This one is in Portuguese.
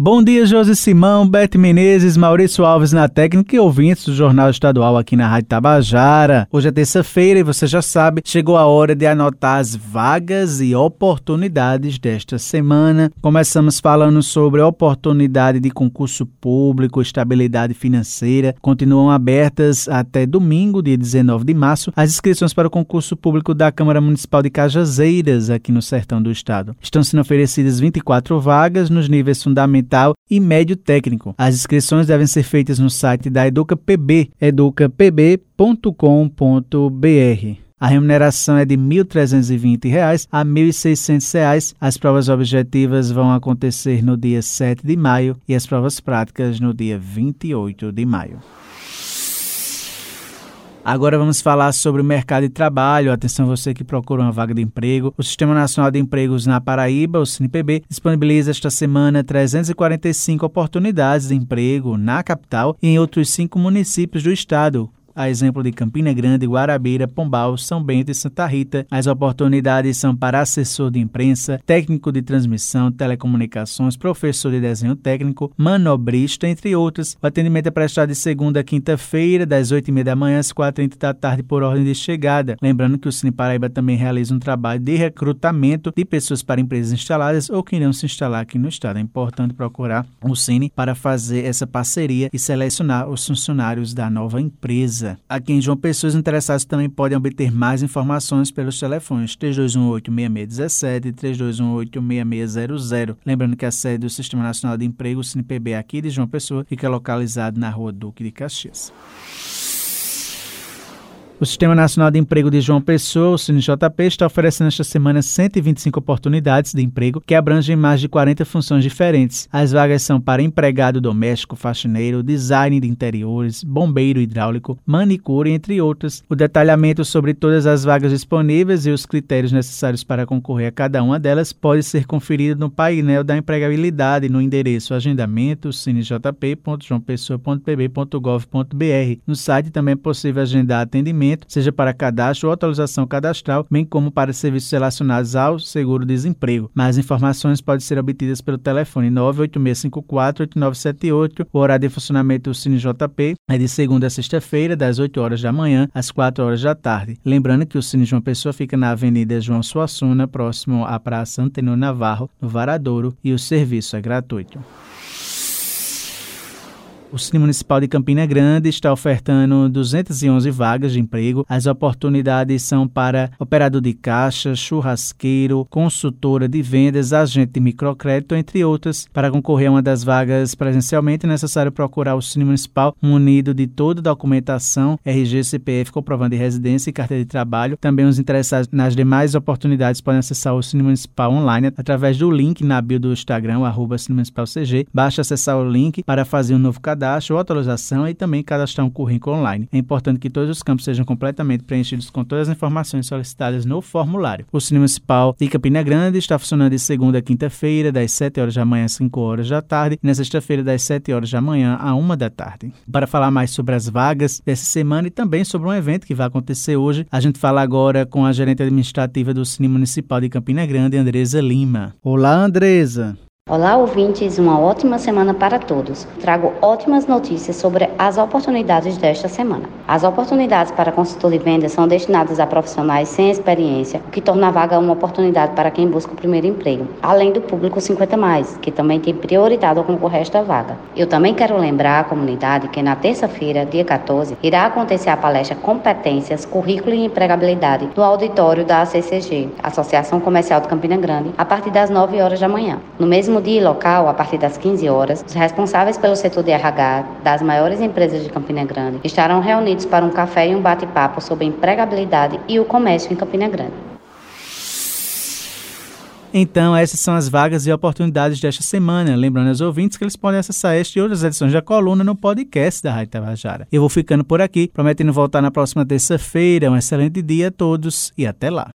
Bom dia, José Simão, Bete Menezes, Maurício Alves na técnica e ouvintes do Jornal Estadual aqui na Rádio Tabajara. Hoje é terça-feira e você já sabe, chegou a hora de anotar as vagas e oportunidades desta semana. Começamos falando sobre oportunidade de concurso público, estabilidade financeira. Continuam abertas até domingo, dia 19 de março, as inscrições para o concurso público da Câmara Municipal de Cajazeiras, aqui no sertão do estado. Estão sendo oferecidas 24 vagas nos níveis fundamentais fundamental e médio técnico. As inscrições devem ser feitas no site da EducaPB, educapb.com.br. A remuneração é de R$ 1.320 a R$ 1.600. As provas objetivas vão acontecer no dia 7 de maio e as provas práticas no dia 28 de maio. Agora vamos falar sobre o mercado de trabalho. Atenção você que procura uma vaga de emprego. O Sistema Nacional de Empregos na Paraíba, o SINPB, disponibiliza esta semana 345 oportunidades de emprego na capital e em outros cinco municípios do estado, a exemplo de Campina Grande, Guarabira, Pombal, São Bento e Santa Rita. As oportunidades são para assessor de imprensa, técnico de transmissão, telecomunicações, professor de desenho técnico, manobrista, entre outras. O atendimento é prestado de segunda a quinta-feira, das 8h30 da manhã às 4h30 da tarde, por ordem de chegada. Lembrando que o Cine Paraíba também realiza um trabalho de recrutamento de pessoas para empresas instaladas ou que irão se instalar aqui no estado. É importante procurar o Cine para fazer essa parceria e selecionar os funcionários da nova empresa. Aqui em João Pessoa, os interessados também podem obter mais informações pelos telefones 3218-6617 e 3218-6600. Lembrando que a sede do Sistema Nacional de Emprego, o SINPB, aqui de João Pessoa, fica localizado na rua Duque de Caxias. O Sistema Nacional de Emprego de João Pessoa, o SINJP, está oferecendo esta semana 125 oportunidades de emprego que abrangem mais de 40 funções diferentes. As vagas são para empregado doméstico, faxineiro, design de interiores, bombeiro hidráulico, manicure, entre outras. O detalhamento sobre todas as vagas disponíveis e os critérios necessários para concorrer a cada uma delas pode ser conferido no painel da empregabilidade no endereço agendamento cinejp.joaopessoa.pb.gov.br. No site também é possível agendar atendimento seja para cadastro ou atualização cadastral, bem como para serviços relacionados ao seguro-desemprego. Mais informações podem ser obtidas pelo telefone 986548978. O horário de funcionamento do Cine JP é de segunda a sexta-feira, das 8 horas da manhã às 4 horas da tarde. Lembrando que o Cine João Pessoa fica na Avenida João Suassuna, próximo à Praça Antenor Navarro, no Varadouro, e o serviço é gratuito. O Cine Municipal de Campina Grande está ofertando 211 vagas de emprego. As oportunidades são para operador de caixa, churrasqueiro, consultora de vendas, agente de microcrédito, entre outras. Para concorrer a uma das vagas presencialmente, é necessário procurar o Cine Municipal munido de toda a documentação, RG, CPF, comprovando de residência e carteira de trabalho. Também os interessados nas demais oportunidades podem acessar o Cine Municipal online através do link na bio do Instagram, arroba Cine Municipal CG. Basta acessar o link para fazer um novo cadastro cadastro ou atualização e também cadastrar um currículo online. É importante que todos os campos sejam completamente preenchidos com todas as informações solicitadas no formulário. O Cine Municipal de Campina Grande está funcionando de segunda a quinta-feira, das 7 horas da manhã às 5 horas da tarde, e na sexta-feira, das 7 horas da manhã à 1 da tarde. Para falar mais sobre as vagas dessa semana e também sobre um evento que vai acontecer hoje, a gente fala agora com a gerente administrativa do Cine Municipal de Campina Grande, Andresa Lima. Olá, Andresa! Olá, ouvintes, uma ótima semana para todos. Trago ótimas notícias sobre as oportunidades desta semana. As oportunidades para consultor de vendas são destinadas a profissionais sem experiência, o que torna a vaga uma oportunidade para quem busca o primeiro emprego, além do público 50 mais, que também tem prioridade ao concorrer a esta vaga. Eu também quero lembrar à comunidade que na terça-feira, dia 14, irá acontecer a palestra Competências, Currículo e Empregabilidade no auditório da ACCG, Associação Comercial de Campina Grande, a partir das 9 horas da manhã. No mesmo mesmo dia e local, a partir das 15 horas, os responsáveis pelo setor de RH das maiores empresas de Campina Grande estarão reunidos para um café e um bate-papo sobre empregabilidade e o comércio em Campina Grande. Então, essas são as vagas e oportunidades desta semana. Lembrando aos ouvintes que eles podem acessar esta e outras edições da coluna no podcast da Rádio Tabajara. Eu vou ficando por aqui, prometendo voltar na próxima terça-feira. Um excelente dia a todos e até lá.